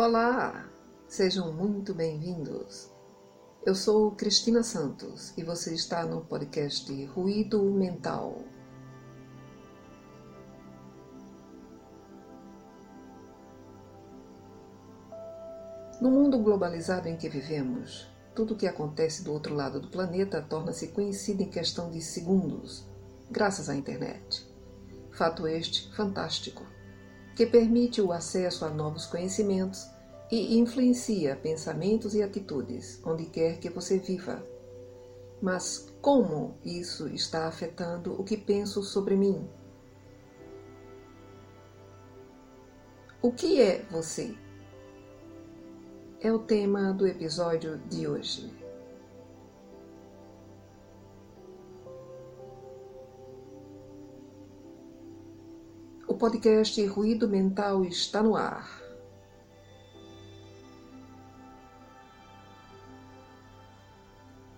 Olá, sejam muito bem-vindos. Eu sou Cristina Santos e você está no podcast Ruído Mental. No mundo globalizado em que vivemos, tudo o que acontece do outro lado do planeta torna-se conhecido em questão de segundos, graças à internet. Fato este fantástico que permite o acesso a novos conhecimentos e influencia pensamentos e atitudes onde quer que você viva. Mas como isso está afetando o que penso sobre mim? O que é você? É o tema do episódio de hoje. Podcast Ruído Mental está no ar.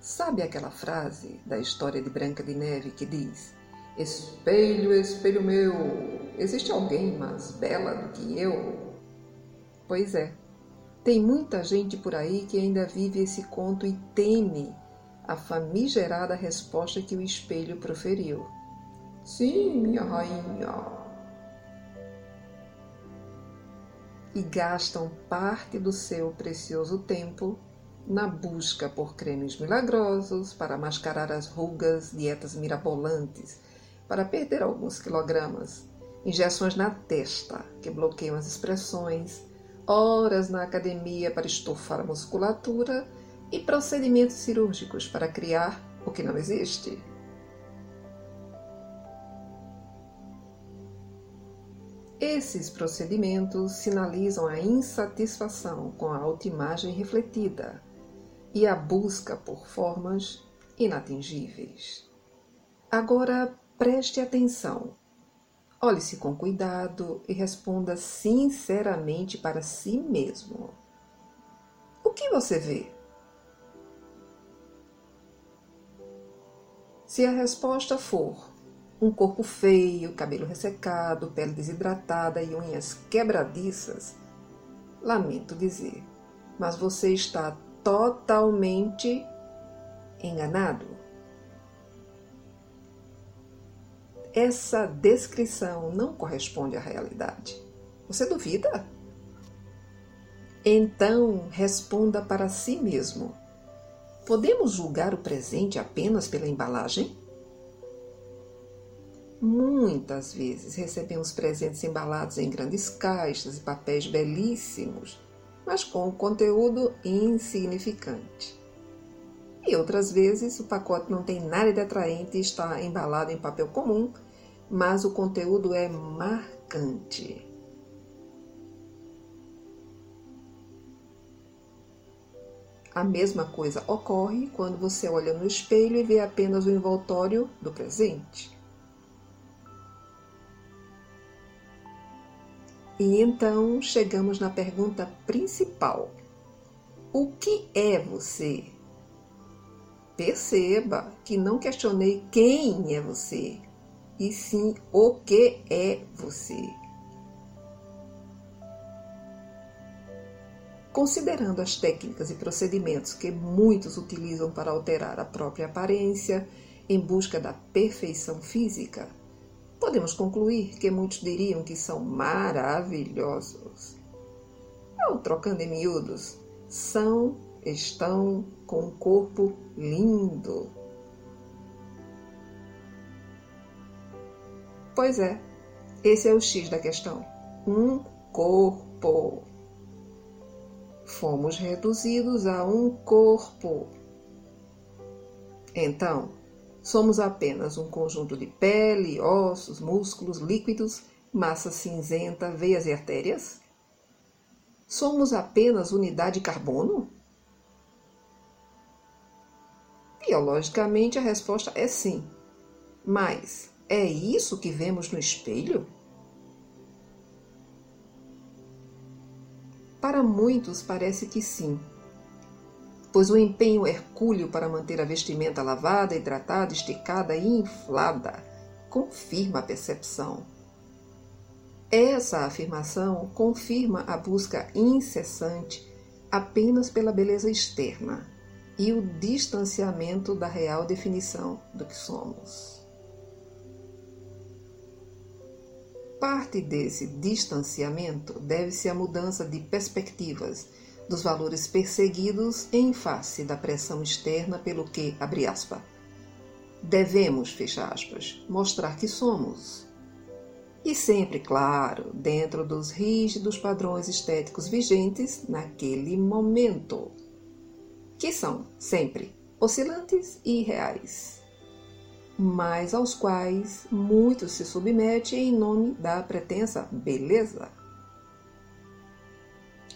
Sabe aquela frase da história de Branca de Neve que diz: Espelho, espelho meu, existe alguém mais bela do que eu? Pois é, tem muita gente por aí que ainda vive esse conto e teme a famigerada resposta que o espelho proferiu. Sim, minha rainha, e gastam parte do seu precioso tempo na busca por cremes milagrosos para mascarar as rugas, dietas mirabolantes para perder alguns quilogramas, injeções na testa que bloqueiam as expressões, horas na academia para estufar a musculatura e procedimentos cirúrgicos para criar o que não existe. Esses procedimentos sinalizam a insatisfação com a autoimagem refletida e a busca por formas inatingíveis. Agora preste atenção. Olhe-se com cuidado e responda sinceramente para si mesmo. O que você vê? Se a resposta for um corpo feio, cabelo ressecado, pele desidratada e unhas quebradiças, lamento dizer, mas você está totalmente enganado. Essa descrição não corresponde à realidade. Você duvida? Então responda para si mesmo. Podemos julgar o presente apenas pela embalagem? Muitas vezes recebemos presentes embalados em grandes caixas e papéis belíssimos, mas com conteúdo insignificante. E outras vezes o pacote não tem nada de atraente e está embalado em papel comum, mas o conteúdo é marcante. A mesma coisa ocorre quando você olha no espelho e vê apenas o envoltório do presente. E então chegamos na pergunta principal: O que é você? Perceba que não questionei quem é você, e sim o que é você. Considerando as técnicas e procedimentos que muitos utilizam para alterar a própria aparência em busca da perfeição física, podemos concluir que muitos diriam que são maravilhosos. Ou, trocando em miúdos, são, estão com um corpo lindo. Pois é, esse é o X da questão. Um corpo. Fomos reduzidos a um corpo. Então, Somos apenas um conjunto de pele, ossos, músculos, líquidos, massa cinzenta, veias e artérias? Somos apenas unidade de carbono? Biologicamente, a resposta é sim. Mas é isso que vemos no espelho? Para muitos, parece que sim pois o empenho hercúleo para manter a vestimenta lavada, hidratada, esticada e inflada confirma a percepção. Essa afirmação confirma a busca incessante apenas pela beleza externa e o distanciamento da real definição do que somos. Parte desse distanciamento deve-se à mudança de perspectivas dos valores perseguidos em face da pressão externa pelo que, abre aspas, devemos, fecha aspas, mostrar que somos. E sempre, claro, dentro dos rígidos padrões estéticos vigentes naquele momento, que são sempre oscilantes e irreais, mas aos quais muitos se submetem em nome da pretensa beleza.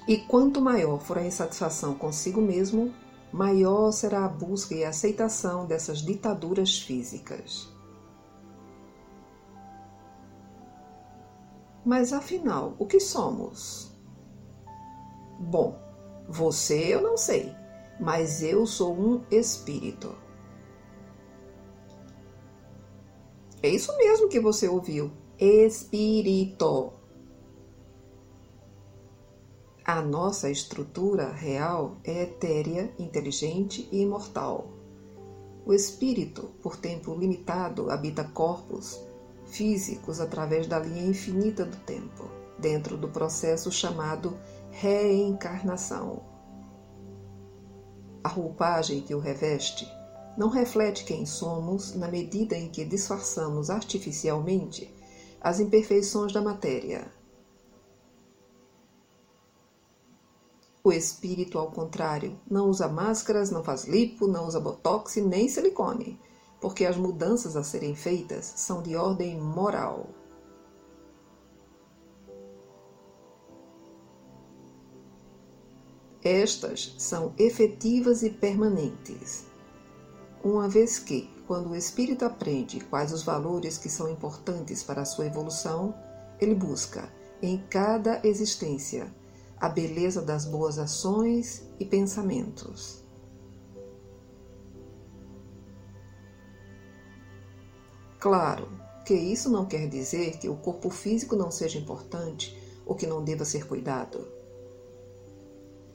E quanto maior for a insatisfação consigo mesmo, maior será a busca e a aceitação dessas ditaduras físicas. Mas afinal, o que somos? Bom, você eu não sei, mas eu sou um espírito. É isso mesmo que você ouviu. Espírito. A nossa estrutura real é etérea, inteligente e imortal. O espírito, por tempo limitado, habita corpos físicos através da linha infinita do tempo, dentro do processo chamado reencarnação. A roupagem que o reveste não reflete quem somos na medida em que disfarçamos artificialmente as imperfeições da matéria O espírito, ao contrário, não usa máscaras, não faz lipo, não usa botox nem silicone, porque as mudanças a serem feitas são de ordem moral. Estas são efetivas e permanentes, uma vez que, quando o espírito aprende quais os valores que são importantes para a sua evolução, ele busca, em cada existência, a beleza das boas ações e pensamentos. Claro que isso não quer dizer que o corpo físico não seja importante ou que não deva ser cuidado.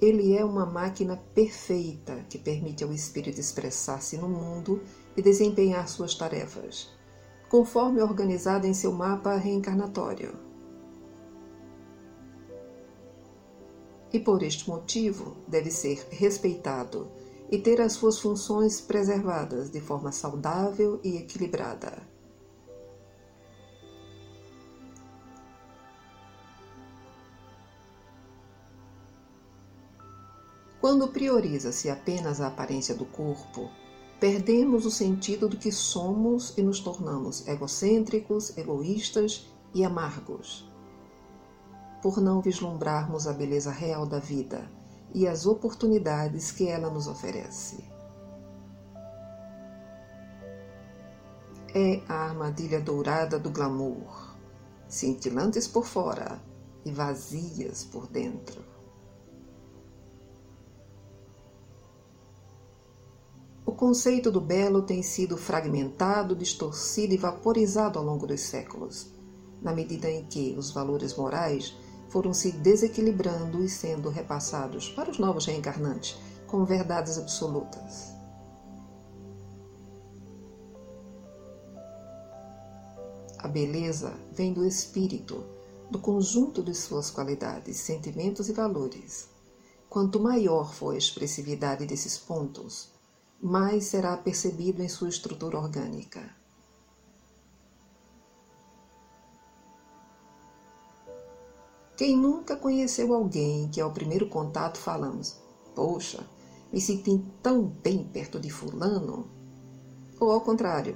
Ele é uma máquina perfeita que permite ao espírito expressar-se no mundo e desempenhar suas tarefas, conforme organizada em seu mapa reencarnatório. E por este motivo deve ser respeitado e ter as suas funções preservadas de forma saudável e equilibrada. Quando prioriza-se apenas a aparência do corpo, perdemos o sentido do que somos e nos tornamos egocêntricos, egoístas e amargos por não vislumbrarmos a beleza real da vida e as oportunidades que ela nos oferece. É a armadilha dourada do glamour, cintilantes por fora e vazias por dentro. O conceito do belo tem sido fragmentado, distorcido e vaporizado ao longo dos séculos, na medida em que os valores morais foram se desequilibrando e sendo repassados para os novos reencarnantes como verdades absolutas. A beleza vem do espírito, do conjunto de suas qualidades, sentimentos e valores. Quanto maior for a expressividade desses pontos, mais será percebido em sua estrutura orgânica. Quem nunca conheceu alguém que ao primeiro contato falamos: Poxa, me senti tão bem perto de Fulano? Ou ao contrário: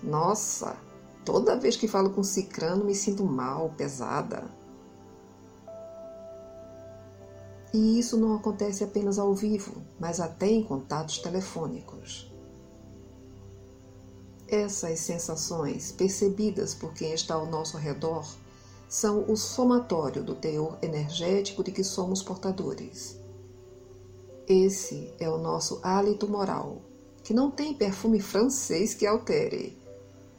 Nossa, toda vez que falo com Cicrano me sinto mal, pesada. E isso não acontece apenas ao vivo, mas até em contatos telefônicos. Essas sensações, percebidas por quem está ao nosso redor, são o somatório do teor energético de que somos portadores. Esse é o nosso hálito moral, que não tem perfume francês que altere,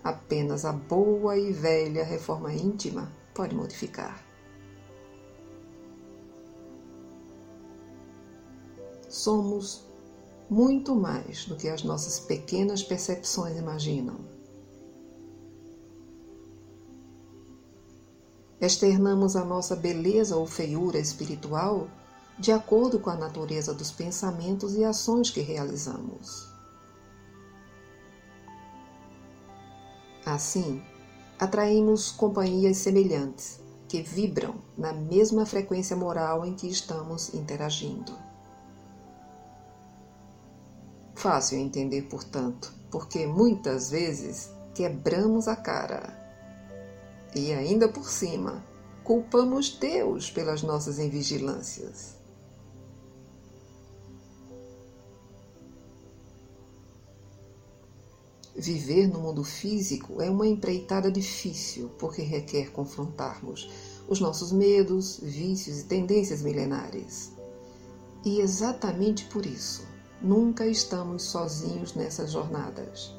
apenas a boa e velha reforma íntima pode modificar. Somos muito mais do que as nossas pequenas percepções imaginam. Externamos a nossa beleza ou feiura espiritual de acordo com a natureza dos pensamentos e ações que realizamos. Assim, atraímos companhias semelhantes que vibram na mesma frequência moral em que estamos interagindo. Fácil entender, portanto, porque muitas vezes quebramos a cara e ainda por cima culpamos Deus pelas nossas invigilâncias. Viver no mundo físico é uma empreitada difícil, porque requer confrontarmos os nossos medos, vícios e tendências milenares. E exatamente por isso, nunca estamos sozinhos nessas jornadas.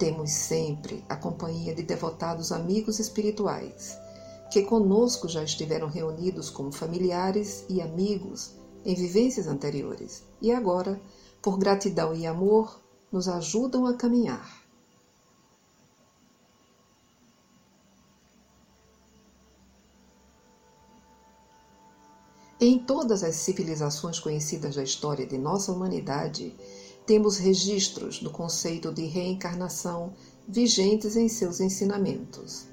Temos sempre a companhia de devotados amigos espirituais, que conosco já estiveram reunidos como familiares e amigos em vivências anteriores e agora, por gratidão e amor, nos ajudam a caminhar. Em todas as civilizações conhecidas da história de nossa humanidade, temos registros do conceito de reencarnação vigentes em seus ensinamentos.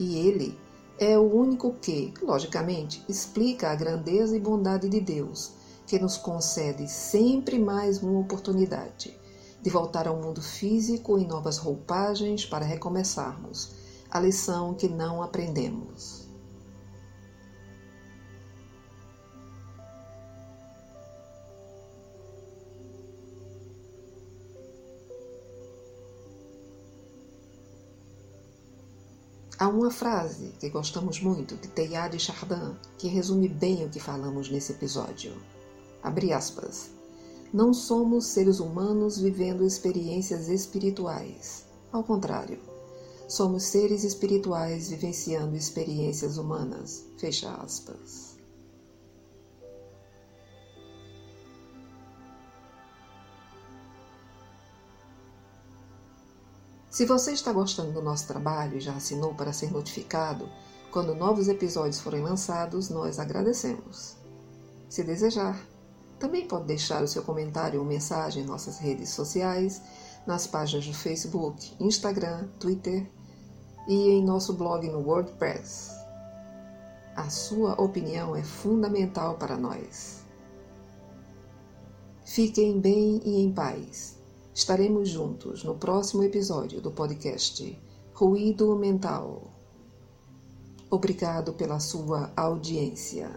E ele é o único que, logicamente, explica a grandeza e bondade de Deus, que nos concede sempre mais uma oportunidade de voltar ao mundo físico em novas roupagens para recomeçarmos a lição que não aprendemos. Há uma frase que gostamos muito de Teilhard de Chardin que resume bem o que falamos nesse episódio. Abre aspas. Não somos seres humanos vivendo experiências espirituais. Ao contrário, somos seres espirituais vivenciando experiências humanas. Fecha aspas. Se você está gostando do nosso trabalho e já assinou para ser notificado quando novos episódios forem lançados, nós agradecemos. Se desejar, também pode deixar o seu comentário ou mensagem em nossas redes sociais, nas páginas do Facebook, Instagram, Twitter e em nosso blog no WordPress. A sua opinião é fundamental para nós. Fiquem bem e em paz. Estaremos juntos no próximo episódio do podcast Ruído Mental. Obrigado pela sua audiência.